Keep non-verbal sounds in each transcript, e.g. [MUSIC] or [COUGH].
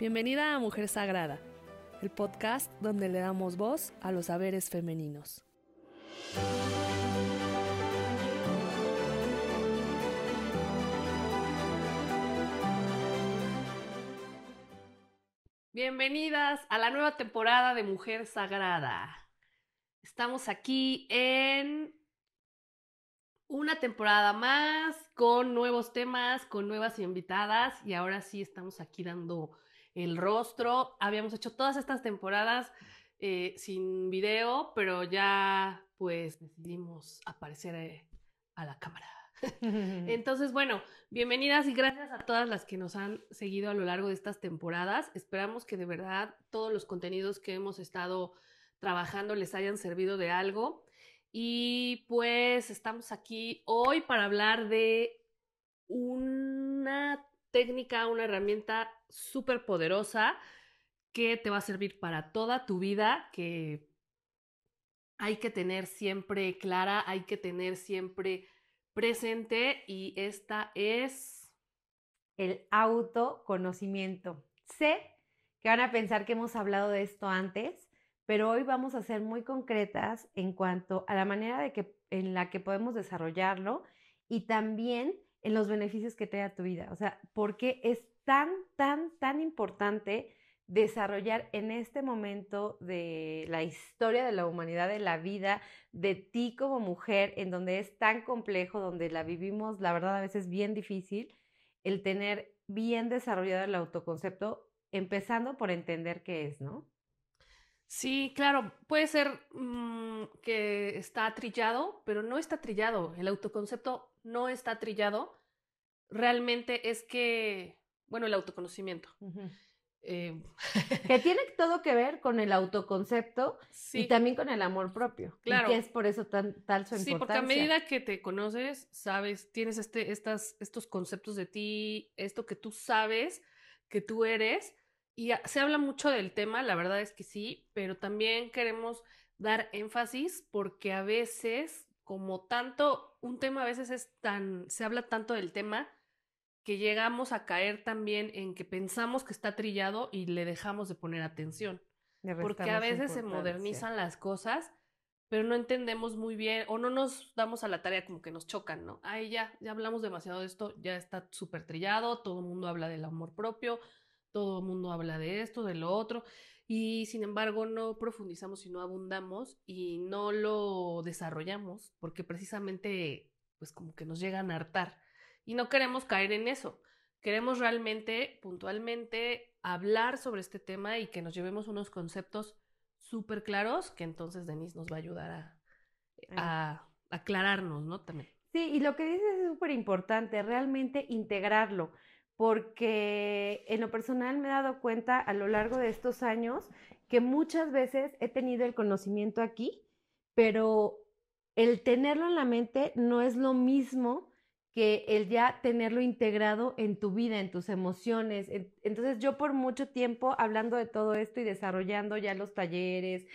Bienvenida a Mujer Sagrada, el podcast donde le damos voz a los saberes femeninos. Bienvenidas a la nueva temporada de Mujer Sagrada. Estamos aquí en una temporada más con nuevos temas, con nuevas invitadas y ahora sí estamos aquí dando el rostro. Habíamos hecho todas estas temporadas eh, sin video, pero ya pues decidimos aparecer eh, a la cámara. [LAUGHS] [LAUGHS] Entonces, bueno, bienvenidas y gracias a todas las que nos han seguido a lo largo de estas temporadas. Esperamos que de verdad todos los contenidos que hemos estado trabajando les hayan servido de algo. Y pues estamos aquí hoy para hablar de una técnica, una herramienta súper poderosa que te va a servir para toda tu vida, que hay que tener siempre clara, hay que tener siempre presente y esta es el autoconocimiento. Sé que van a pensar que hemos hablado de esto antes, pero hoy vamos a ser muy concretas en cuanto a la manera de que, en la que podemos desarrollarlo y también en los beneficios que te da tu vida. O sea, porque es tan, tan, tan importante desarrollar en este momento de la historia de la humanidad, de la vida, de ti como mujer, en donde es tan complejo, donde la vivimos, la verdad, a veces bien difícil, el tener bien desarrollado el autoconcepto, empezando por entender qué es, ¿no? Sí, claro, puede ser mm, que está trillado, pero no está trillado. El autoconcepto no está trillado. Realmente es que, bueno, el autoconocimiento. Eh, [LAUGHS] que tiene todo que ver con el autoconcepto y también con el amor propio. Claro. Y que es por eso tan, tal su importancia. Sí, porque a medida que te conoces, sabes, tienes este, estas, estos conceptos de ti, esto que tú sabes que tú eres, y se habla mucho del tema, la verdad es que sí, pero también queremos dar énfasis porque a veces, como tanto, un tema a veces es tan, se habla tanto del tema que llegamos a caer también en que pensamos que está trillado y le dejamos de poner atención. Porque a veces se modernizan las cosas, pero no entendemos muy bien o no nos damos a la tarea como que nos chocan, ¿no? Ay, ya, ya hablamos demasiado de esto, ya está súper trillado, todo el mundo habla del amor propio, todo el mundo habla de esto, de lo otro, y sin embargo no profundizamos y no abundamos y no lo desarrollamos porque precisamente pues como que nos llegan a hartar y no queremos caer en eso. Queremos realmente, puntualmente, hablar sobre este tema y que nos llevemos unos conceptos súper claros que entonces Denise nos va a ayudar a, a aclararnos, ¿no? También. Sí, y lo que dices es súper importante, realmente integrarlo porque en lo personal me he dado cuenta a lo largo de estos años que muchas veces he tenido el conocimiento aquí, pero el tenerlo en la mente no es lo mismo que el ya tenerlo integrado en tu vida, en tus emociones. Entonces yo por mucho tiempo hablando de todo esto y desarrollando ya los talleres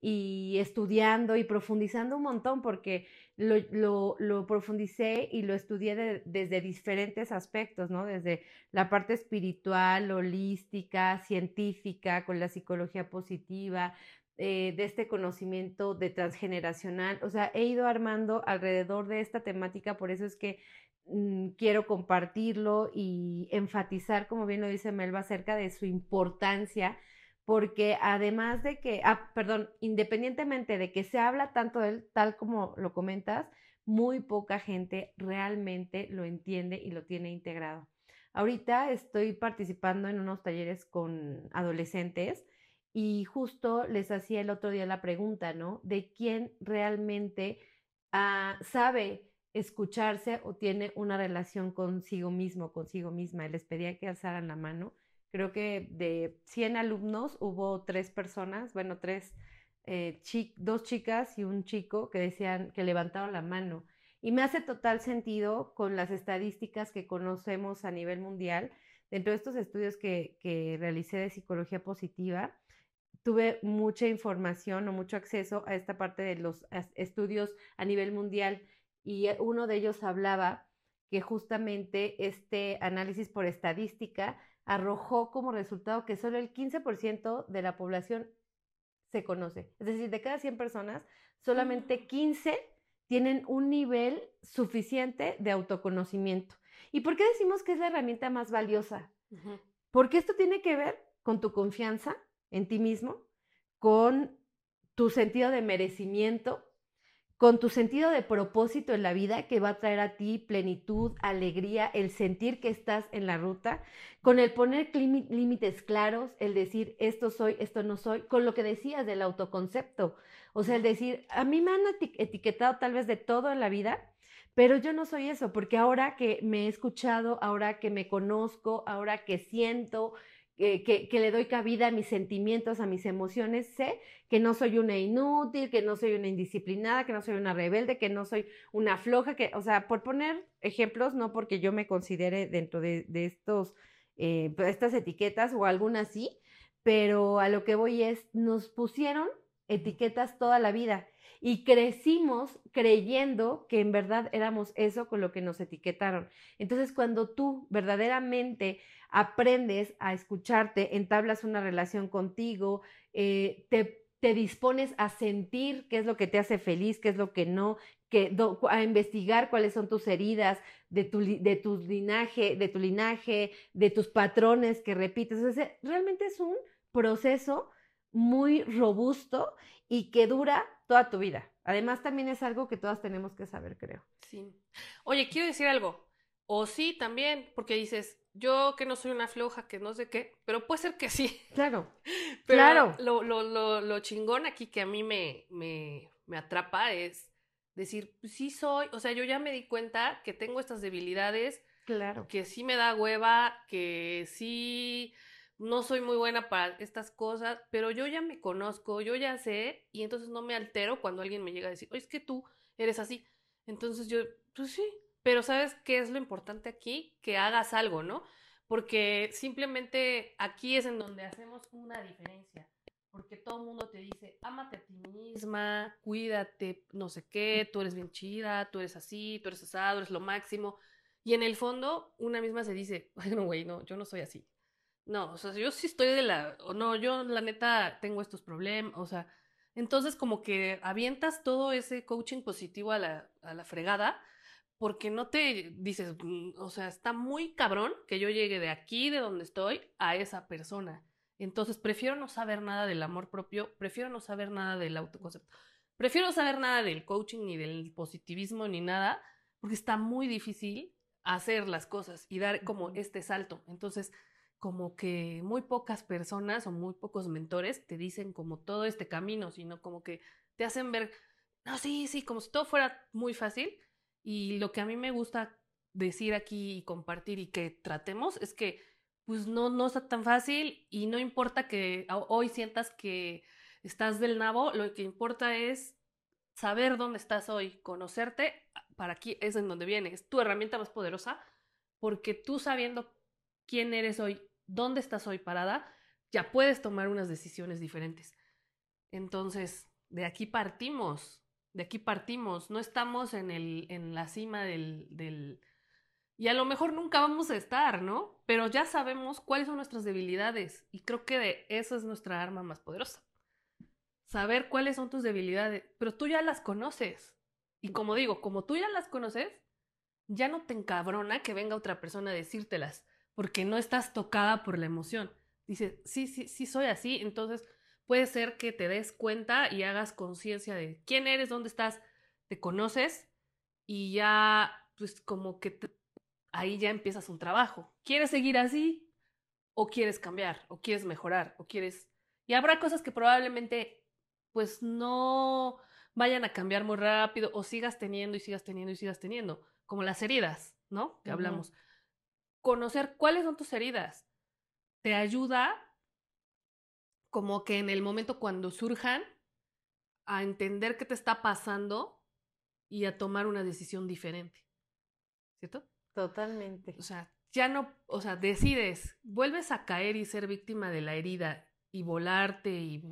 y estudiando y profundizando un montón porque lo, lo, profundicé y lo estudié desde diferentes aspectos, ¿no? Desde la parte espiritual, holística, científica, con la psicología positiva, eh, de este conocimiento de transgeneracional. O sea, he ido armando alrededor de esta temática, por eso es que mm, quiero compartirlo y enfatizar, como bien lo dice Melba, acerca de su importancia porque además de que, ah, perdón, independientemente de que se habla tanto de él, tal como lo comentas, muy poca gente realmente lo entiende y lo tiene integrado. Ahorita estoy participando en unos talleres con adolescentes y justo les hacía el otro día la pregunta, ¿no? De quién realmente ah, sabe escucharse o tiene una relación consigo mismo, consigo misma. Les pedía que alzaran la mano creo que de 100 alumnos hubo tres personas, bueno, tres, eh, dos chicas y un chico que decían que levantaron la mano. Y me hace total sentido con las estadísticas que conocemos a nivel mundial. Dentro de estos estudios que, que realicé de psicología positiva, tuve mucha información o mucho acceso a esta parte de los estudios a nivel mundial y uno de ellos hablaba que justamente este análisis por estadística arrojó como resultado que solo el 15% de la población se conoce. Es decir, de cada 100 personas, solamente 15 tienen un nivel suficiente de autoconocimiento. ¿Y por qué decimos que es la herramienta más valiosa? Porque esto tiene que ver con tu confianza en ti mismo, con tu sentido de merecimiento, con tu sentido de propósito en la vida que va a traer a ti plenitud, alegría, el sentir que estás en la ruta, con el poner límites claros, el decir esto soy, esto no soy, con lo que decías del autoconcepto. O sea, el decir, a mí me han etiquetado tal vez de todo en la vida, pero yo no soy eso, porque ahora que me he escuchado, ahora que me conozco, ahora que siento, que, le doy cabida a mis sentimientos, a mis emociones, sé que no soy una inútil, que no soy una indisciplinada, que no soy una rebelde, que no soy una floja, que, o sea, por poner ejemplos, no porque yo me considere dentro de, estos, eh, pues, estas etiquetas o algunas sí, pero a lo que voy es, nos pusieron etiquetas toda la vida y crecimos creyendo que en verdad éramos eso con lo que nos etiquetaron. Entonces, cuando tú verdaderamente aprendes a escucharte, entablas una relación contigo, eh, te, dispones a sentir qué es lo que te hace feliz, qué es lo que no, que, a investigar cuáles son tus heridas, de tu, de tu linaje, de tu linaje, de tus patrones que repites. realmente es un proceso muy robusto y que dura toda tu vida. Además, también es algo que todas tenemos que saber, creo. Sí. Oye, quiero decir algo. O sí, también, porque dices, yo que no soy una floja, que no sé qué, pero puede ser que sí. [LAUGHS] Claro. Pero claro. Lo, lo, lo, lo, chingón aquí que a mí me, me, me atrapa es decir, pues sí soy, o sea, yo ya me di cuenta que tengo estas debilidades. Claro. Que sí me da hueva, que sí no soy muy buena para estas cosas, pero yo ya me conozco, yo ya sé, y entonces no me altero cuando alguien me llega a decir, oye, es que tú eres así. Entonces yo, pues sí, pero ¿sabes qué es lo importante aquí? Que hagas algo, ¿no? Porque simplemente aquí es en donde hacemos una diferencia. Porque todo el mundo te dice, ámate a ti misma, cuídate, no sé qué, tú eres bien chida, tú eres así, tú eres asado, eres lo máximo. Y en el fondo, una misma se dice, [LAUGHS] bueno, güey, no, yo no soy así. No, o sea, yo sí estoy de la, o no, yo la neta tengo estos problemas, o sea, entonces como que avientas todo ese coaching positivo a la, a la fregada porque no te dices, mm, o sea, está muy cabrón que yo llegue de aquí, de donde estoy, a esa persona. Entonces, prefiero no saber nada del amor propio, prefiero no saber nada del autoconcepto, prefiero no saber nada del coaching, ni del positivismo, ni nada, porque está muy difícil hacer las cosas y dar como este salto. Entonces, como que muy pocas personas o muy pocos mentores te dicen como todo este camino, sino como que te hacen ver, no, sí, sí, como si todo fuera muy fácil. Y lo que a mí me gusta decir aquí y compartir y que tratemos es que pues no, no está tan fácil y no importa que hoy sientas que estás del nabo, lo que importa es saber dónde estás hoy, conocerte, para aquí es en donde viene, es tu herramienta más poderosa, porque tú sabiendo quién eres hoy, dónde estás hoy parada, ya puedes tomar unas decisiones diferentes. Entonces, de aquí partimos, de aquí partimos, no estamos en, el, en la cima del, del... Y a lo mejor nunca vamos a estar, ¿no? Pero ya sabemos cuáles son nuestras debilidades y creo que de esa es nuestra arma más poderosa. Saber cuáles son tus debilidades, pero tú ya las conoces. Y como digo, como tú ya las conoces, ya no te encabrona que venga otra persona a decírtelas, porque no estás tocada por la emoción. Dices, sí, sí, sí soy así, entonces puede ser que te des cuenta y hagas conciencia de quién eres, dónde estás, te conoces y ya, pues como que ahí ya empiezas un trabajo. ¿Quieres seguir así? ¿O quieres cambiar? ¿O quieres mejorar? ¿O quieres...? Y habrá cosas que probablemente pues no vayan a cambiar muy rápido o sigas teniendo y sigas teniendo y sigas teniendo, como las heridas, ¿no? Que hablamos. Conocer cuáles son tus heridas te ayuda como que en el momento cuando surjan, a entender qué te está pasando y a tomar una decisión diferente. ¿Cierto? Totalmente. O sea, ya no, o sea, decides, vuelves a caer y ser víctima de la herida y volarte y...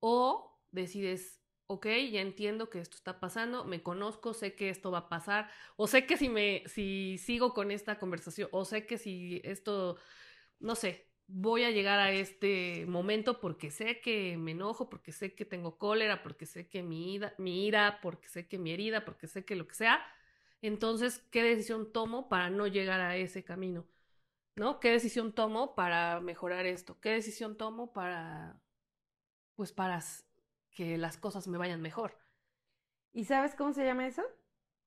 o decides, ok, ya entiendo que esto está pasando, me conozco, sé que esto va a pasar, o sé que si me, si sigo con esta conversación, o sé que si esto no sé, voy a llegar a este momento porque sé que me enojo, porque sé que tengo cólera, porque sé que mi, ira, mi ira, porque sé que mi herida, porque sé que lo que sea. Entonces, ¿qué decisión tomo para no llegar a ese camino? ¿No? ¿Qué decisión tomo para mejorar esto? ¿Qué decisión tomo para, pues, para que las cosas me vayan mejor? ¿Y sabes cómo se llama eso?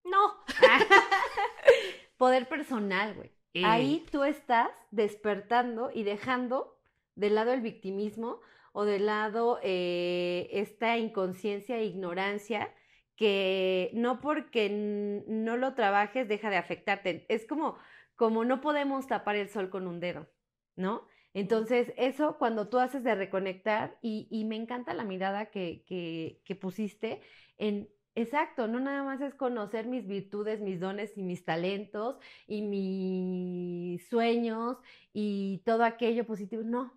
No. [LAUGHS] Poder personal, güey. Ahí tú estás despertando y dejando de lado el victimismo o de lado eh, esta inconsciencia e ignorancia que no porque no lo trabajes deja de afectarte. Es como, como no podemos tapar el sol con un dedo, ¿no? Entonces, eso cuando tú haces de reconectar, y, me encanta la mirada que, que, que pusiste en Exacto, no nada más es conocer mis virtudes, mis dones y mis talentos y mis sueños y todo aquello positivo. No,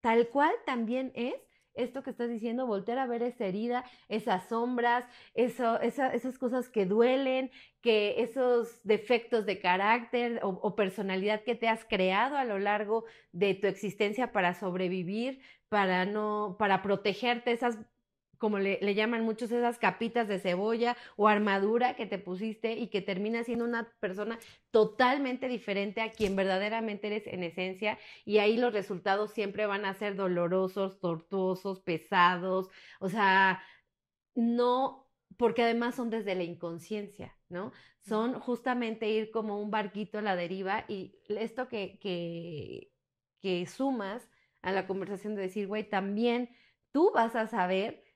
tal cual también es esto que estás diciendo, voltear a ver esa herida, esas sombras, eso, esas cosas que duelen, que esos defectos de carácter o, o, personalidad que te has creado a lo largo de tu existencia para sobrevivir, para no, para protegerte, esas como le, llaman muchos esas capitas de cebolla o armadura que te pusiste y que termina siendo una persona totalmente diferente a quien verdaderamente eres en esencia y ahí los resultados siempre van a ser dolorosos, tortuosos, pesados, o sea, no, porque además son desde la inconsciencia, ¿no? Son justamente ir como un barquito a la deriva y esto que, que, que sumas a la conversación de decir, güey, también tú vas a saber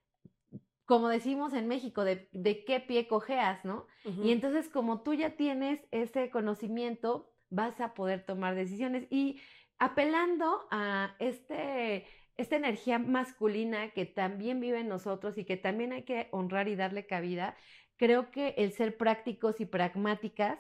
como decimos en México, de, qué pie cojeas, ¿no? Y entonces como tú ya tienes ese conocimiento, vas a poder tomar decisiones y apelando a este, esta energía masculina que también vive en nosotros y que también hay que honrar y darle cabida, creo que el ser prácticos y pragmáticas,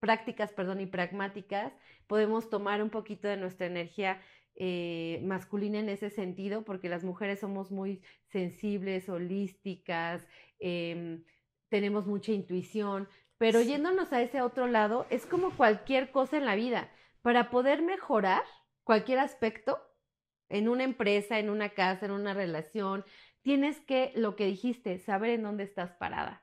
prácticas, perdón, y pragmáticas, podemos tomar un poquito de nuestra energía eh, masculina en ese sentido, porque las mujeres somos muy sensibles, holísticas, em, tenemos mucha intuición, pero yéndonos a ese otro lado, es como cualquier cosa en la vida. Para poder mejorar cualquier aspecto, en una empresa, en una casa, en una relación, tienes que, lo que dijiste, saber en dónde estás parada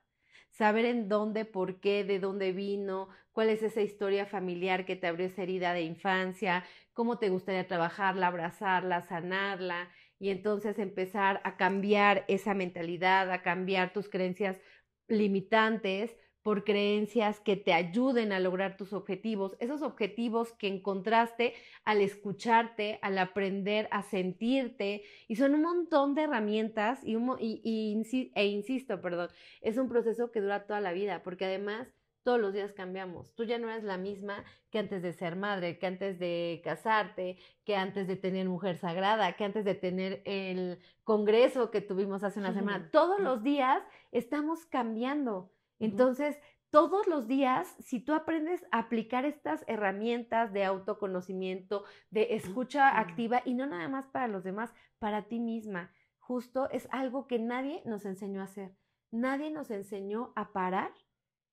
saber en dónde, por qué, de dónde vino, cuál es esa historia familiar que te abrió esa herida de infancia, cómo te gustaría trabajarla, abrazarla, sanarla y entonces empezar a cambiar esa mentalidad, a cambiar tus creencias limitantes por creencias que te ayuden a lograr tus objetivos, esos objetivos que encontraste al escucharte, al aprender a sentirte, y son un montón de herramientas y, y, e insisto, perdón, es un proceso que dura toda la vida, porque además todos los días cambiamos. Tú ya no eres la misma que antes de ser madre, que antes de casarte, que antes de tener mujer sagrada, que antes de tener el congreso que tuvimos hace una semana. Todos los días estamos cambiando. Entonces, todos los días, si tú aprendes a aplicar estas herramientas de autoconocimiento, de escucha activa, y no nada más para los demás, para ti misma, justo es algo que nadie nos enseñó a hacer. Nadie nos enseñó a parar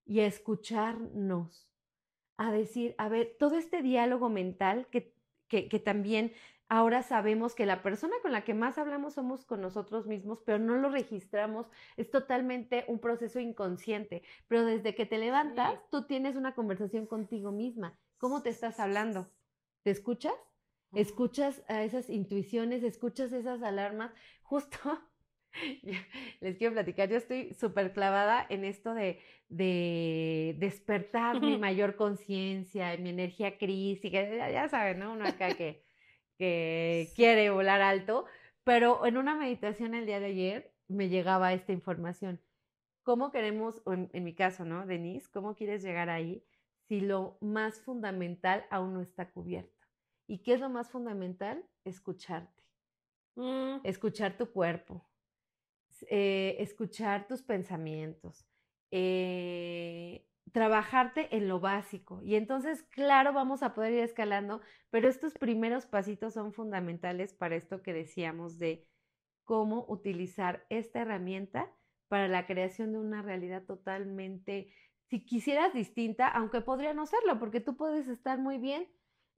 y a escucharnos, a decir, a ver, todo este diálogo mental que, que, que también Ahora sabemos que la persona con la que más hablamos somos con nosotros mismos, pero no lo registramos. Es totalmente un proceso inconsciente. Pero desde que te levantas, tú tienes una conversación contigo misma. ¿Cómo te estás hablando? ¿Te escuchas? ¿Escuchas a esas intuiciones? ¿Escuchas esas alarmas? [LAUGHS] Justo [LAUGHS] les quiero platicar, yo estoy súper clavada en esto de, de despertar mi [LAUGHS] mayor conciencia, mi energía crítica, ya, ya saben, ¿no? Uno acá que que quiere volar alto, pero en una meditación el día de ayer me llegaba esta información. ¿Cómo queremos, en, en mi caso, ¿no, Denise? ¿Cómo quieres llegar ahí si lo más fundamental aún no está cubierto? ¿Y qué es lo más fundamental? Escucharte. Mm. Escuchar tu cuerpo. Eh, escuchar tus pensamientos. Eh, trabajarte en lo básico. Y entonces, claro, vamos a poder ir escalando, pero estos primeros pasitos son fundamentales para esto que decíamos de cómo utilizar esta herramienta para la creación de una realidad totalmente, si quisieras distinta, aunque podría no serlo, porque tú puedes estar muy bien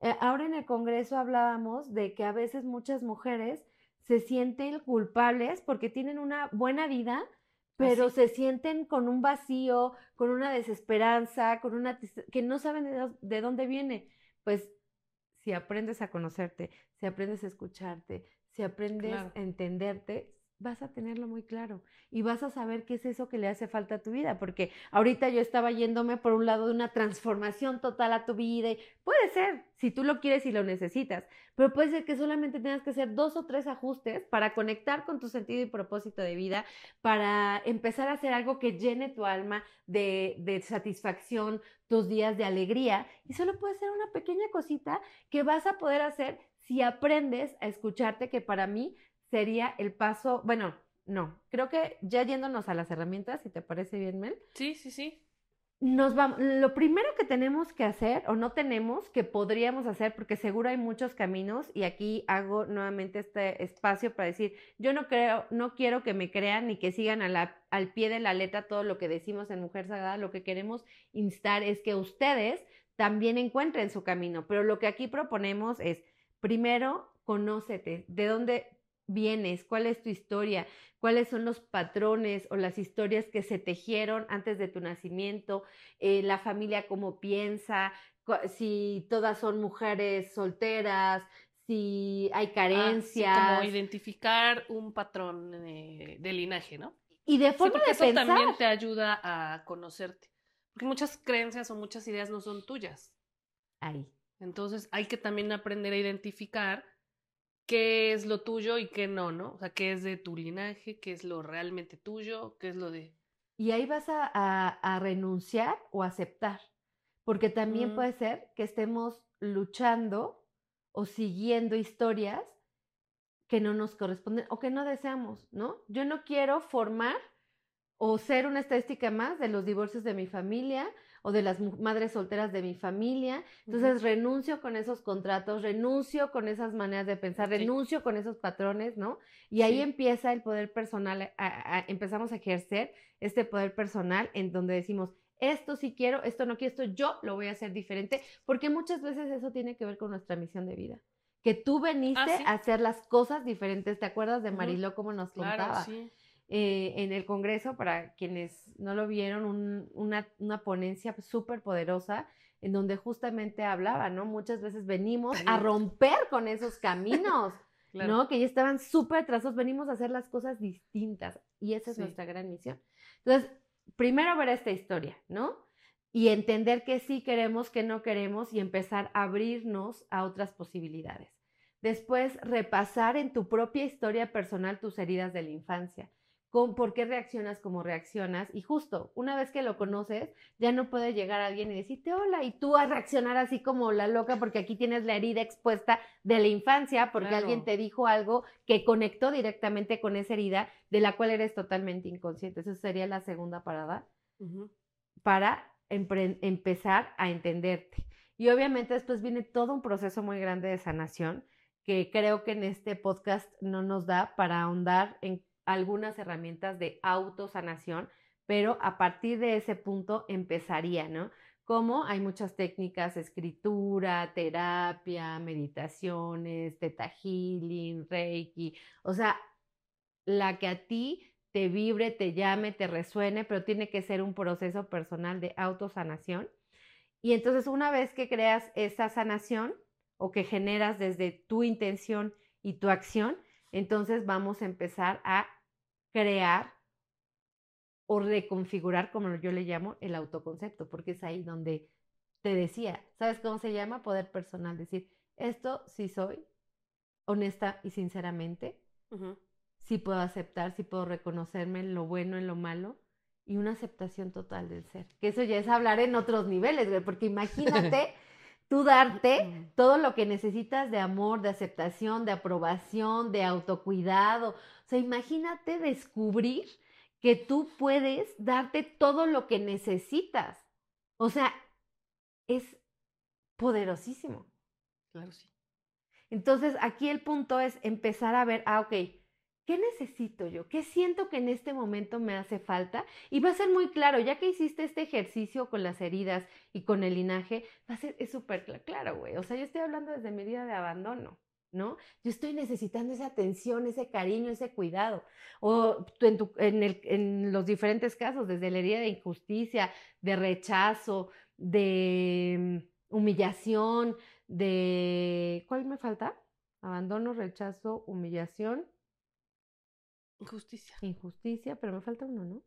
Eh, ahora en el Congreso hablábamos de que a veces muchas mujeres se sienten culpables porque tienen una buena vida, pero se sienten con un vacío, con una desesperanza, con una que no saben de, dónde viene. Pues si aprendes a conocerte, si aprendes a escucharte, si aprendes a entenderte, vas a tenerlo muy claro y vas a saber qué es eso que le hace falta a tu vida, porque ahorita yo estaba yéndome por un lado de una transformación total a tu vida y puede ser, si tú lo quieres y lo necesitas, pero puede ser que solamente tengas que hacer dos o tres ajustes para conectar con tu sentido y propósito de vida, para empezar a hacer algo que llene tu alma de, de satisfacción, tus días de alegría y solo puede ser una pequeña cosita que vas a poder hacer si aprendes a escucharte, que para mí sería el paso, bueno, no, creo que ya yéndonos a las herramientas, si te parece bien, Mel. Sí, sí, sí. Nos vamos, lo primero que tenemos que hacer, o no tenemos, que podríamos hacer, porque seguro hay muchos caminos, y aquí hago nuevamente este espacio para decir, yo no creo, no quiero que me crean ni que sigan a la, al pie de la letra todo lo que decimos en Mujer Sagrada, lo que queremos instar es que ustedes también encuentren su camino, pero lo que aquí proponemos es, primero, conócete, de dónde vienes, cuál es tu historia, cuáles son los patrones o las historias que se tejieron antes de tu nacimiento, eh, la familia cómo piensa, si todas son mujeres solteras, si hay carencias. Ah, como identificar un patrón eh, de linaje, ¿no? Y de forma porque eso también te ayuda a conocerte. Porque muchas creencias o muchas ideas no son tuyas. Ahí. Entonces hay que también aprender a identificar qué es lo tuyo y qué no, ¿no? O sea, qué es de tu linaje, qué es lo realmente tuyo, qué es lo de... Y ahí vas a, a, renunciar o aceptar, porque también puede ser que estemos luchando o siguiendo historias que no nos corresponden o que no deseamos, ¿no? Yo no quiero formar o ser una estadística más de los divorcios de mi familia o de las madres solteras de mi familia. Entonces renuncio con esos contratos, renuncio con esas maneras de pensar, renuncio con esos patrones, ¿no? Y ahí empieza el poder personal, empezamos a ejercer este poder personal en donde decimos, esto sí quiero, esto no quiero, esto yo lo voy a hacer diferente, porque muchas veces eso tiene que ver con nuestra misión de vida. Que tú veniste ah, a hacer las cosas diferentes. ¿Te acuerdas de Mariló como nos contaba? sí. Eh, en el Congreso, para quienes no lo vieron, una, una, ponencia súper poderosa en donde justamente hablaba, ¿no? Muchas veces venimos a romper con esos caminos, [LAUGHS] ¿no? Que ya estaban súper trazos, venimos a hacer las cosas distintas y esa es nuestra gran misión. Entonces, primero ver esta historia, ¿no? Y entender que sí queremos, que no queremos y empezar a abrirnos a otras posibilidades. Después, repasar en tu propia historia personal tus heridas de la infancia con por qué reaccionas como reaccionas y justo una vez que lo conoces ya no puede llegar alguien y decirte hola y tú a reaccionar así como la loca porque aquí tienes la herida expuesta de la infancia porque alguien te dijo algo que conectó directamente con esa herida de la cual eres totalmente inconsciente. Esa sería la segunda parada para empezar a entenderte. Y obviamente después viene todo un proceso muy grande de sanación que creo que en este podcast no nos da para ahondar en algunas herramientas de autosanación, pero a partir de ese punto empezaría, ¿no? Como hay muchas técnicas, escritura, terapia, meditaciones, teta healing, reiki, o sea, la que a ti te vibre, te llame, te resuene, pero tiene que ser un proceso personal de autosanación. Y entonces una vez que creas esa sanación o que generas desde tu intención y tu acción, entonces vamos a empezar a crear o reconfigurar, como yo le llamo, el autoconcepto, porque es ahí donde te decía, ¿sabes cómo se llama? Poder personal, decir, esto sí soy, honesta y sinceramente, sí puedo aceptar, sí puedo reconocerme en lo bueno, en lo malo, y una aceptación total del ser. Que eso ya es hablar en otros niveles, porque [LAUGHS] imagínate tú darte todo lo que necesitas de amor, de aceptación, de aprobación, de autocuidado. O sea, imagínate descubrir que tú puedes darte todo lo que necesitas. O sea, es poderosísimo. Claro, sí. Entonces, aquí el punto es empezar a ver, ah, ok, ¿qué necesito yo? ¿Qué siento que en este momento me hace falta? Y va a ser muy claro, ya que hiciste este ejercicio con las heridas y con el linaje, va a ser, súper claro, güey. O sea, yo estoy hablando desde mi vida de abandono. ¿no? Yo estoy necesitando esa atención, ese cariño, ese cuidado. O en, los diferentes casos, desde la herida de injusticia, de rechazo, de mm, humillación, de... ¿Cuál me falta? Abandono, rechazo, humillación. Injusticia. Injusticia, pero me falta uno, ¿no?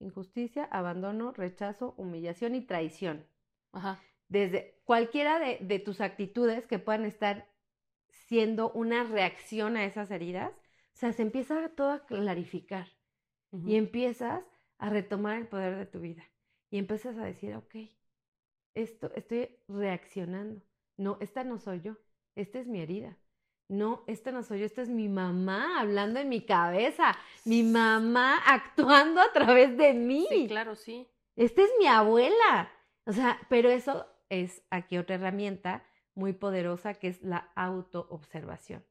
Injusticia, abandono, rechazo, humillación y traición. Ajá. Desde cualquiera de, de tus actitudes que puedan estar siendo una reacción a esas heridas, o sea, se empieza todo a clarificar y empiezas a retomar el poder de tu vida y empiezas a decir, ok, esto estoy reaccionando. No, esta no soy yo, esta es mi herida. No, esta no soy yo, esta es mi mamá hablando en mi cabeza, mi mamá actuando a través de mí. Sí, claro, sí. Esta es mi abuela. O sea, pero eso es aquí otra herramienta muy poderosa que es la autoobservación.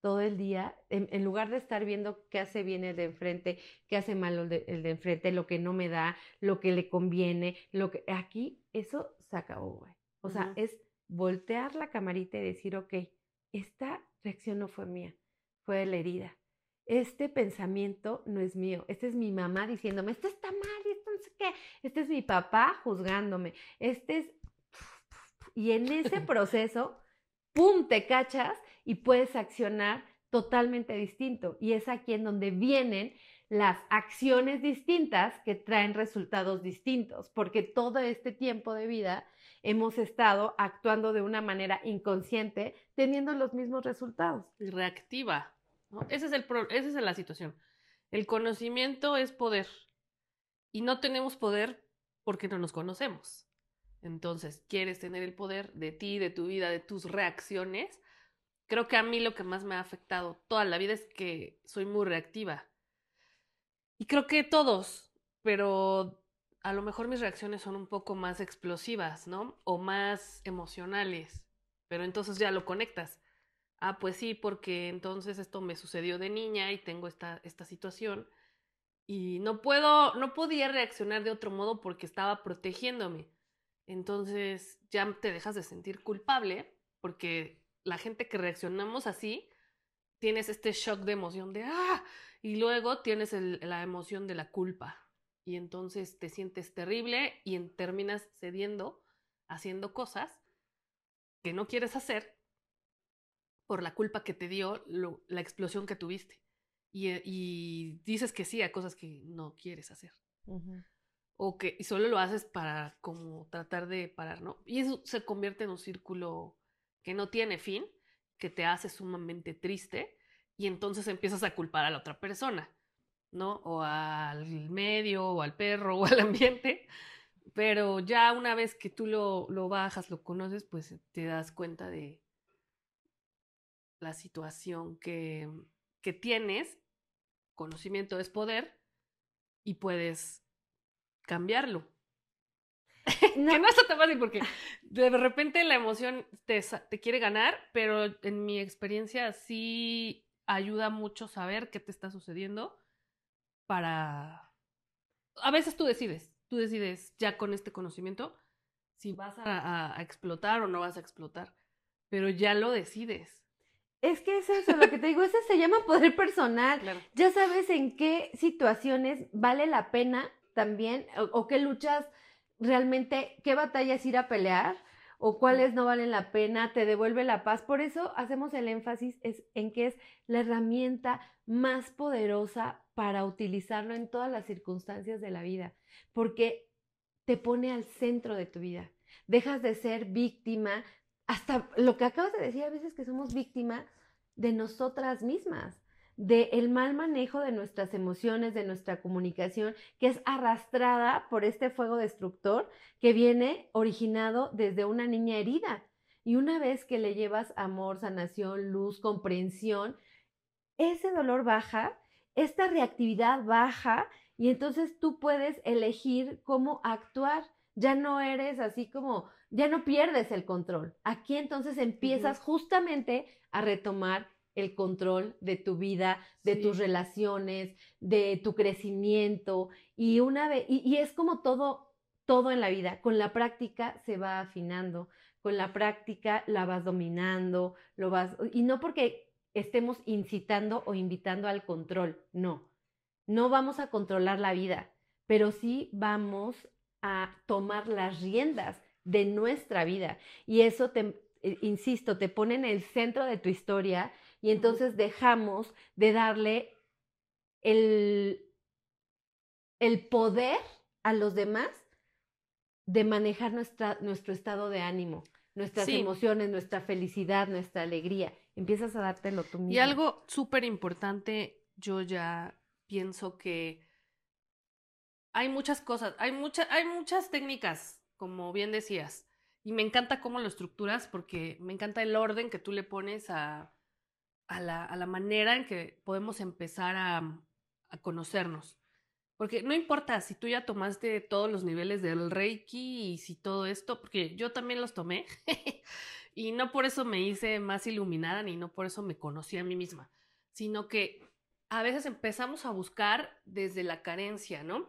Todo el día, en, lugar de estar viendo qué hace bien el de enfrente, qué hace mal el de, el de enfrente, lo que no me da, lo que le conviene, lo que aquí, eso se acabó, güey. O sea, es voltear la camarita y decir, ok, esta reacción no fue mía, fue de la herida. Este pensamiento no es mío, este es mi mamá diciéndome, esto está mal, esto no sé qué, este es mi papá juzgándome, este es y en ese [LAUGHS] proceso, ¡pum!, te cachas y puedes accionar totalmente distinto. Y es aquí en donde vienen las acciones distintas que traen resultados distintos, porque todo este tiempo de vida hemos estado actuando de una manera inconsciente, teniendo los mismos resultados. Reactiva. Ese es el esa es la situación. El conocimiento es poder. Y no tenemos poder porque no nos conocemos. Entonces, quieres tener el poder de ti, de tu vida, de tus reacciones. Creo que a mí lo que más me ha afectado toda la vida es que soy muy reactiva. Y creo que todos, pero a lo mejor mis reacciones son un poco más explosivas, ¿no? O más emocionales. Pero entonces ya lo conectas. Ah, pues sí, porque entonces esto me sucedió de niña y tengo esta, esta situación. Y no puedo, no podía reaccionar de otro modo porque estaba protegiéndome. Entonces ya te dejas de sentir culpable porque la gente que reaccionamos así, tienes este shock de emoción de ¡ah! Y luego tienes la emoción de la culpa. Y entonces te sientes terrible y terminas cediendo, haciendo cosas que no quieres hacer por la culpa que te dio la explosión que tuviste. Y, dices que sí a cosas que no quieres hacer o que y solo lo haces para como tratar de parar, ¿no? Y eso se convierte en un círculo que no tiene fin, que te hace sumamente triste y entonces empiezas a culpar a la otra persona, ¿no? O al medio, o al perro, [LAUGHS] o al ambiente. Pero ya una vez que tú lo, lo bajas, lo conoces, pues te das cuenta de la situación que, que tienes. Conocimiento es poder y puedes cambiarlo. [LAUGHS] No. que no está tan fácil porque de repente la emoción te, te, quiere ganar, pero en mi experiencia sí ayuda mucho saber qué te está sucediendo para... A veces tú decides, tú decides ya con este conocimiento si vas a, explotar o no vas a explotar, pero ya lo decides. Es que es eso, lo que te digo, eso se llama poder personal. Ya sabes en qué situaciones vale la pena también, o, qué luchas realmente, qué batallas ir a pelear o cuáles no valen la pena, te devuelve la paz. Por eso hacemos el énfasis es, en que es la herramienta más poderosa para utilizarlo en todas las circunstancias de la vida, porque te pone al centro de tu vida. Dejas de ser víctima, hasta lo que acabas de decir a veces que somos víctimas de nosotras mismas del mal manejo de nuestras emociones, de nuestra comunicación, que es arrastrada por este fuego destructor que viene originado desde una niña herida. Y una vez que le llevas amor, sanación, luz, comprensión, ese dolor baja, esta reactividad baja y entonces tú puedes elegir cómo actuar. Ya no eres así como, ya no pierdes el control. Aquí entonces empiezas justamente a retomar el control de tu vida, de tus relaciones, de tu crecimiento. Y una vez, y, es como todo, todo en la vida. Con la práctica se va afinando, con la práctica la vas dominando, lo vas, y no porque estemos incitando o invitando al control, no. No vamos a controlar la vida, pero sí vamos a tomar las riendas de nuestra vida. Y eso te, eh, insisto, te pone en el centro de tu historia y entonces dejamos de darle el, el poder a los demás de manejar nuestra, nuestro estado de ánimo, nuestras emociones, nuestra felicidad, nuestra alegría. Empiezas a dártelo tú mismo. Y algo súper importante, yo ya pienso que hay muchas cosas, hay, hay muchas técnicas, como bien decías, y me encanta cómo lo estructuras porque me encanta el orden que tú le pones a, a la, a la manera en que podemos empezar a, a, conocernos. Porque no importa si tú ya tomaste todos los niveles del Reiki y si todo esto, porque yo también los tomé [LAUGHS] y no por eso me hice más iluminada ni no por eso me conocí a mí misma, sino que a veces empezamos a buscar desde la carencia, ¿no?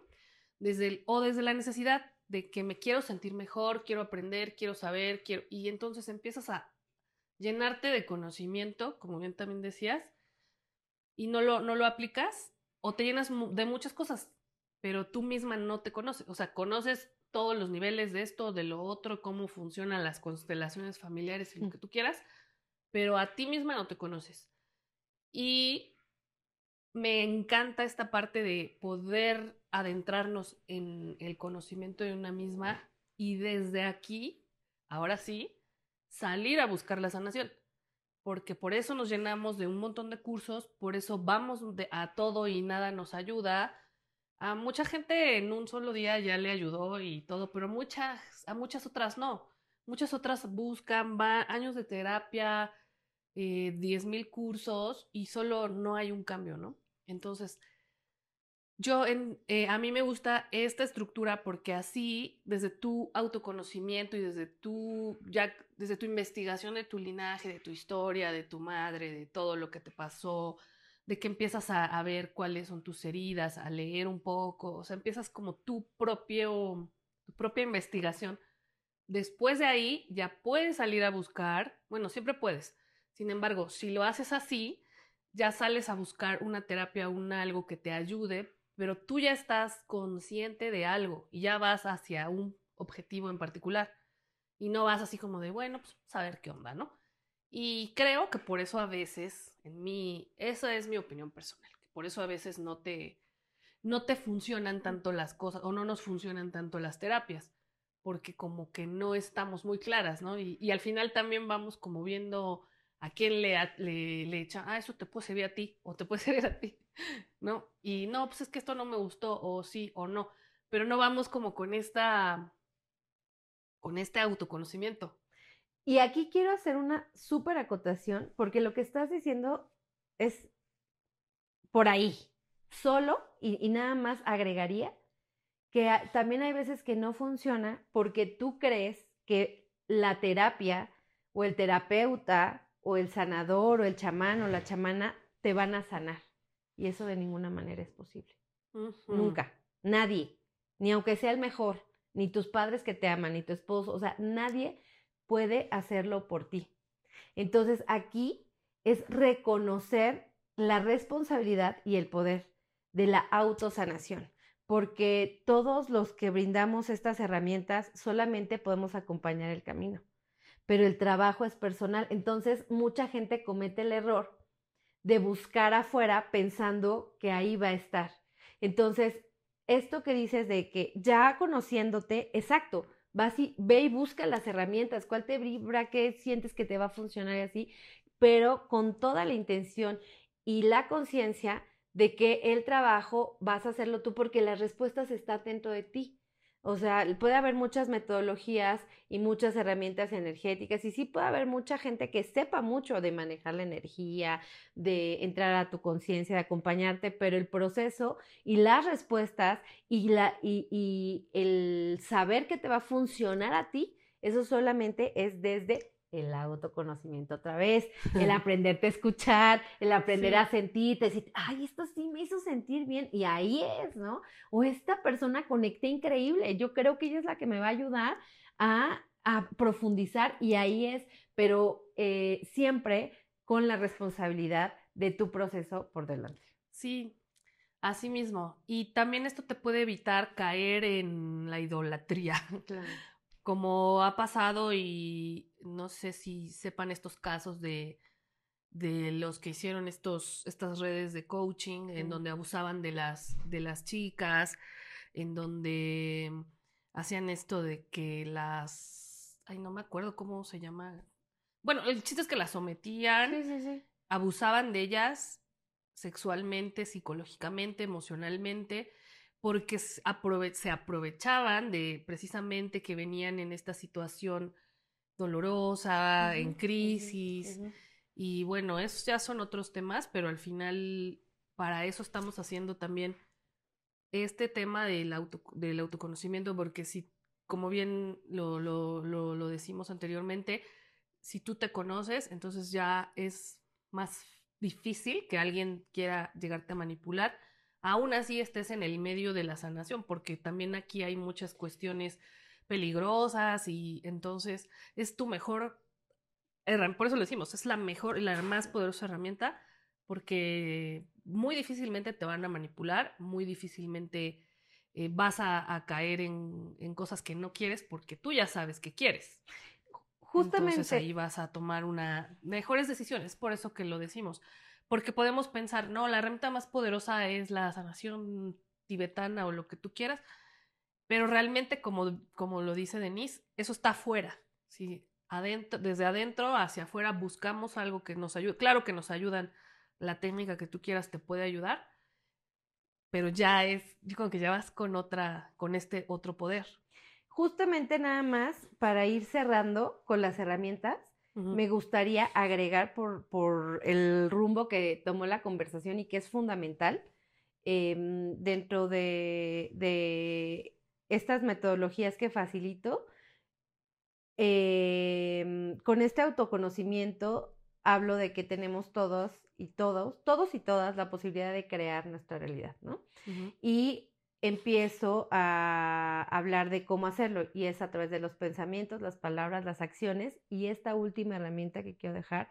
Desde el, o desde la necesidad de que me quiero sentir mejor, quiero aprender, quiero saber, quiero y entonces empiezas a llenarte de conocimiento, como bien también decías, y no lo, no lo aplicas, o te llenas de muchas cosas, pero tú misma no te conoces, o sea, conoces todos los niveles de esto, de lo otro, cómo funcionan las constelaciones familiares y lo mm. que tú quieras, pero a ti misma no te conoces. Y me encanta esta parte de poder adentrarnos en el conocimiento de una misma y desde aquí, ahora sí, salir a buscar la sanación. Porque por eso nos llenamos de un montón de cursos, por eso vamos a todo y nada nos ayuda. A mucha gente en un solo día ya le ayudó y todo, pero muchas, a muchas otras no. Muchas otras buscan va, años de terapia, eh, diez mil cursos y solo no hay un cambio, ¿no? Entonces, yo, en, eh, a mí me gusta esta estructura porque así, desde tu autoconocimiento y desde tu, ya, desde tu investigación de tu linaje, de tu historia, de tu madre, de todo lo que te pasó, de que empiezas a, ver cuáles son tus heridas, a leer un poco, o sea, empiezas como tu propio, tu propia investigación. Después de ahí ya puedes salir a buscar, bueno, siempre puedes. Sin embargo, si lo haces así, ya sales a buscar una terapia, un algo que te ayude pero tú ya estás consciente de algo y ya vas hacia un objetivo en particular y no vas así como de, bueno, pues saber qué onda, ¿no? Y creo que por eso a veces, en mí, esa es mi opinión personal, por eso a veces no te, no te funcionan tanto las cosas o no nos funcionan tanto las terapias, porque como que no estamos muy claras, ¿no? Y, y al final también vamos como viendo a quién le, le, le echa, ah, eso te puede servir a ti o te puede [LAUGHS] servir a ti. ¿no? Y no, pues es que esto no me gustó, o sí, o no, pero no vamos como con esta, con este autoconocimiento. Y aquí quiero hacer una súper acotación, porque lo que estás diciendo es por ahí, solo, y, y nada más agregaría que también hay veces que no funciona porque tú crees que la terapia o el terapeuta o el sanador o el chamán o la chamana te van a sanar. Y eso de ninguna manera es posible. Nunca. Nadie. Ni aunque sea el mejor, ni tus padres que te aman, ni tu esposo. O sea, nadie puede hacerlo por ti. Entonces aquí es reconocer la responsabilidad y el poder de la autosanación, porque todos los que brindamos estas herramientas solamente podemos acompañar el camino, pero el trabajo es personal. Entonces mucha gente comete el error de buscar afuera pensando que ahí va a estar. Entonces, esto que dices de que ya conociéndote, exacto, vas y ve y busca las herramientas, cuál te vibra, qué sientes que te va a funcionar y así, pero con toda la intención y la conciencia de que el trabajo vas a hacerlo tú porque las respuestas están dentro de ti. O sea, puede haber muchas metodologías y muchas herramientas energéticas y sí puede haber mucha gente que sepa mucho de manejar la energía, de entrar a tu conciencia, de acompañarte, pero el proceso y las respuestas y, la, y, y el saber que te va a funcionar a ti, eso solamente es desde el autoconocimiento otra vez, el [LAUGHS] aprenderte a escuchar, el aprender a sentirte, decir, ay, esto sí me hizo sentir bien, y ahí es, ¿no? O esta persona conecté increíble, yo creo que ella es la que me va a ayudar a, profundizar, y ahí es, pero eh, siempre con la responsabilidad de tu proceso por delante. Sí, así mismo. Y también esto te puede evitar caer en la idolatría. Claro como ha pasado y no sé si sepan estos casos de, de los que hicieron estos, estas redes de coaching en donde abusaban de las, de las chicas, en donde hacían esto de que las, ay, no me acuerdo cómo se llama. Bueno, el chiste es que las sometían, abusaban de ellas sexualmente, psicológicamente, emocionalmente, porque se aprovechaban de precisamente que venían en esta situación dolorosa, en crisis. Y bueno, esos ya son otros temas, pero al final para eso estamos haciendo también este tema del, auto, del autoconocimiento, porque si, como bien lo, lo, lo, lo decimos anteriormente, si tú te conoces, entonces ya es más difícil que alguien quiera llegarte a manipular aún así estés en el medio de la sanación, porque también aquí hay muchas cuestiones peligrosas y entonces es tu mejor herramienta, por eso lo decimos, es la mejor y la más poderosa herramienta porque muy difícilmente te van a manipular, muy difícilmente eh, vas a, caer en, en, cosas que no quieres porque tú ya sabes que quieres. Justamente. Entonces ahí vas a tomar una mejores decisiones, por eso que lo decimos. Porque podemos pensar, no, la herramienta más poderosa es la sanación tibetana o lo que tú quieras, pero realmente, como, como lo dice Denise, eso está afuera. ¿sí? Adentro, desde adentro hacia afuera buscamos algo que nos ayude. Claro que nos ayudan, la técnica que tú quieras te puede ayudar, pero ya es, digo que ya vas con otra, con este otro poder. Justamente nada más para ir cerrando con las herramientas, me gustaría agregar por, el rumbo que tomó la conversación y que es fundamental em, dentro de, estas metodologías que facilito. Em, con este autoconocimiento hablo de que tenemos todos y todos, todos y todas la posibilidad de crear nuestra realidad, ¿no? Y empiezo a hablar de cómo hacerlo y es a través de los pensamientos, las palabras, las acciones y esta última herramienta que quiero dejar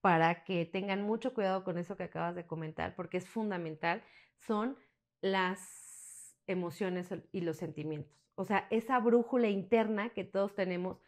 para que tengan mucho cuidado con eso que acabas de comentar porque es fundamental son las emociones y los sentimientos. O sea, esa brújula interna que todos tenemos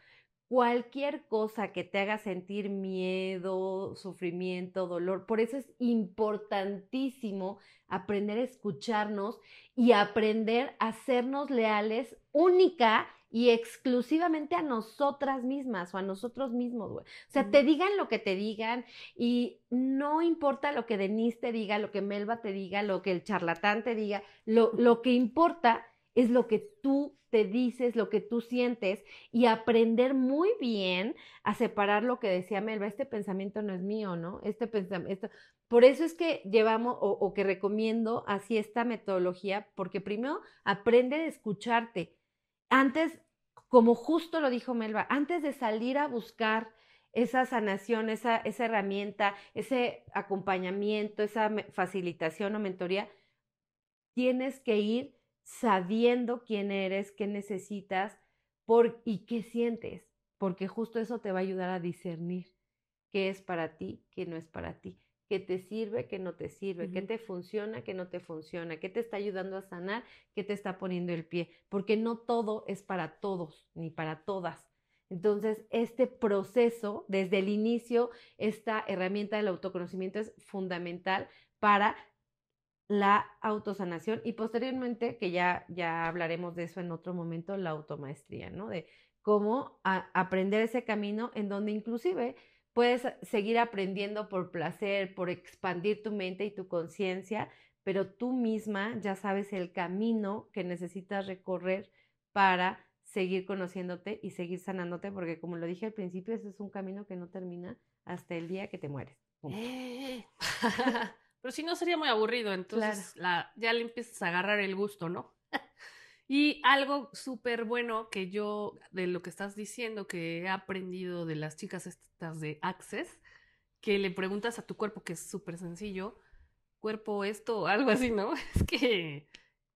cualquier cosa que te haga sentir miedo, sufrimiento, dolor. Por eso es importantísimo aprender a escucharnos y aprender a sernos leales única y exclusivamente a nosotras mismas o a nosotros mismos, güey. O sea, te digan lo que te digan y no importa lo que Denise te diga, lo que Melba te diga, lo que el charlatán te diga, lo, lo que importa es lo que tú te dices, lo que tú sientes y aprender muy bien a separar lo que decía Melba, este pensamiento no es mío, ¿no? Este pensamiento, por eso es que llevamos o, que recomiendo así esta metodología, porque primero aprende a escucharte. Antes, como justo lo dijo Melba, antes de salir a buscar esa sanación, esa, esa herramienta, ese acompañamiento, esa facilitación o mentoría, tienes que ir sabiendo quién eres, qué necesitas por, y qué sientes, porque justo eso te va a ayudar a discernir qué es para ti, qué no es para ti, qué te sirve, qué no te sirve, qué te funciona, qué no te funciona, qué te está ayudando a sanar, qué te está poniendo el pie, porque no todo es para todos ni para todas. Entonces, este proceso, desde el inicio, esta herramienta del autoconocimiento es fundamental para la autosanación y posteriormente, que ya, ya hablaremos de eso en otro momento, la automaestría, ¿no? De cómo aprender ese camino en donde inclusive puedes seguir aprendiendo por placer, por expandir tu mente y tu conciencia, pero tú misma ya sabes el camino que necesitas recorrer para seguir conociéndote y seguir sanándote, porque como lo dije al principio, ese es un camino que no termina hasta el día que te mueres. [LAUGHS] Pero si no sería muy aburrido, entonces la, ya le empiezas a agarrar el gusto, ¿no? Y algo súper bueno que yo, de lo que estás diciendo, que he aprendido de las chicas estas de Access, que le preguntas a tu cuerpo, que es súper sencillo, cuerpo esto, algo así, ¿no? [LAUGHS] Es que,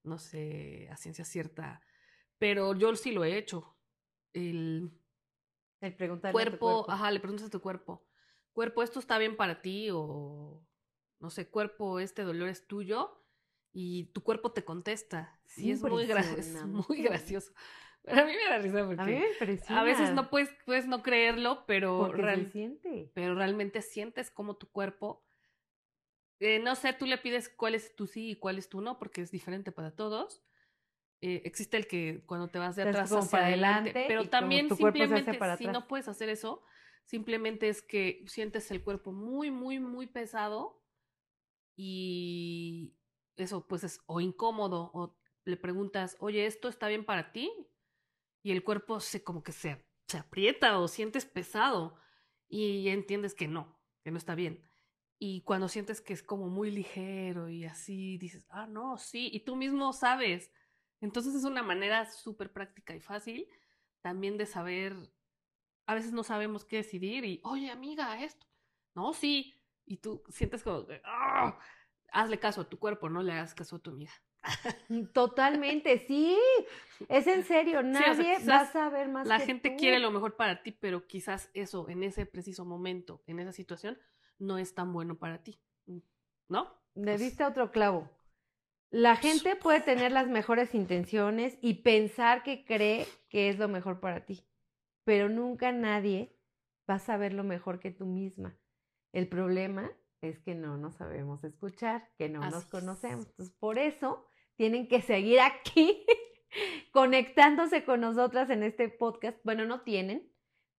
no sé, a ciencia cierta, pero yo sí lo he hecho. El, el preguntarle cuerpo, a tu cuerpo. ajá, le preguntas a tu cuerpo, cuerpo, ¿esto está bien para ti? O, no sé, cuerpo, este dolor es tuyo. Y tu cuerpo te contesta. Sí, es muy, es [LAUGHS] muy gracioso. Pero a mí me da risa A mí me porque a veces no puedes, puedes no creerlo, pero, Porque real- se siente. pero realmente sientes como tu cuerpo. eh, no sé, tú le pides cuál es tu sí y cuál es tu no, porque es diferente para todos. Eh, existe el que cuando te vas de atrás hacia adelante, pero también simplemente si atrás. no puedes hacer eso, simplemente es que sientes el cuerpo muy, muy, muy pesado y eso pues es o incómodo o le preguntas, oye, ¿esto está bien para ti? Y el cuerpo se como que se, se aprieta o sientes pesado y entiendes que no, que no está bien. Y cuando sientes que es como muy ligero y así, dices, ah, no, sí, y tú mismo sabes. Entonces es una manera súper práctica y fácil también de saber, a veces no sabemos qué decidir y, oye, amiga, esto, no, sí, y tú sientes como, "Ah", hazle caso a tu cuerpo, no le hagas caso a tu amiga. [LAUGHS] Totalmente, sí. Es en serio, o sea, nadie va a saber más La que gente tú. quiere lo mejor para ti, pero quizás eso, en ese preciso momento, en esa situación, no es tan bueno para ti. ¿No? Le Pues- diste otro clavo. La gente puede [LAUGHS] tener las mejores intenciones y pensar que cree que es lo mejor para ti, pero nunca nadie va a saber lo mejor que tú misma. El problema es que no nos sabemos escuchar, que no Así nos es. conocemos. Entonces, por eso tienen que seguir aquí [LAUGHS] conectándose con nosotras en este podcast. Bueno, no tienen,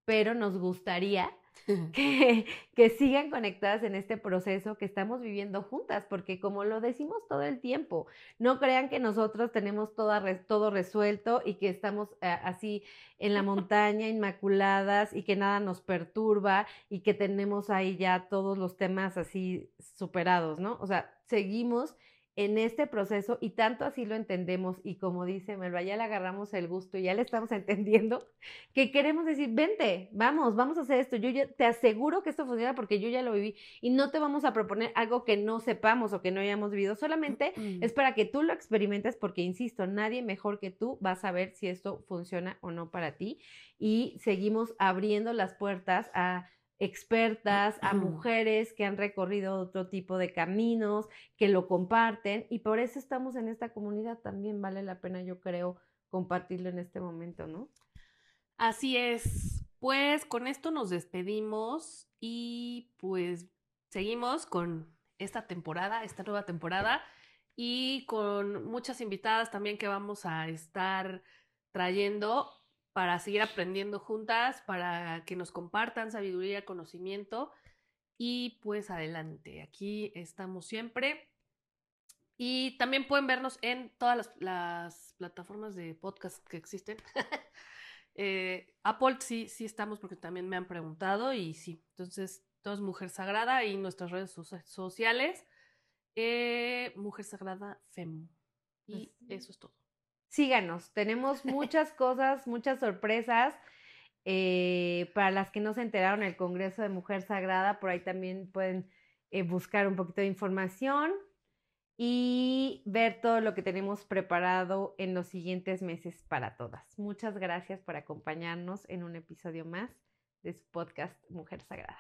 pero nos gustaría [LAUGHS] que, que sigan conectadas en este proceso que estamos viviendo juntas, porque como lo decimos todo el tiempo, no crean que nosotros tenemos toda re- todo resuelto y que estamos eh, así en la [LAUGHS] montaña, inmaculadas y que nada nos perturba y que tenemos ahí ya todos los temas así superados, ¿no? O sea, seguimos en este proceso y tanto así lo entendemos y como dice Melba, ya le agarramos el gusto y ya le estamos [LAUGHS] entendiendo que queremos decir, vente, vamos, vamos a hacer esto. Yo ya te aseguro que esto funciona porque yo ya lo viví y no te vamos a proponer algo que no sepamos o que no hayamos vivido. Solamente es para que tú lo experimentes porque, insisto, nadie mejor que tú va a saber si esto funciona o no para ti. Y seguimos abriendo las puertas a expertas, a mujeres que han recorrido otro tipo de caminos, que lo comparten y por eso estamos en esta comunidad. También vale la pena, yo creo, compartirlo en este momento, ¿no? Así es. Pues con esto nos despedimos y pues seguimos con esta temporada, esta nueva temporada y con muchas invitadas también que vamos a estar trayendo para seguir aprendiendo juntas, para que nos compartan sabiduría, conocimiento y pues adelante. Aquí estamos siempre. Y también pueden vernos en todas las, las plataformas de podcast que existen. [LAUGHS] Eh, Apple sí, sí estamos porque también me han preguntado y sí. Entonces, todo es Mujer Sagrada y nuestras redes so- sociales. eh, Mujer Sagrada FEM. Y Así eso es todo. Síganos. Tenemos muchas cosas, muchas sorpresas. eh, para las que no se enteraron, el Congreso de Mujer Sagrada, por ahí también pueden eh, buscar un poquito de información y ver todo lo que tenemos preparado en los siguientes meses para todas. Muchas gracias por acompañarnos en un episodio más de su podcast Mujer Sagrada.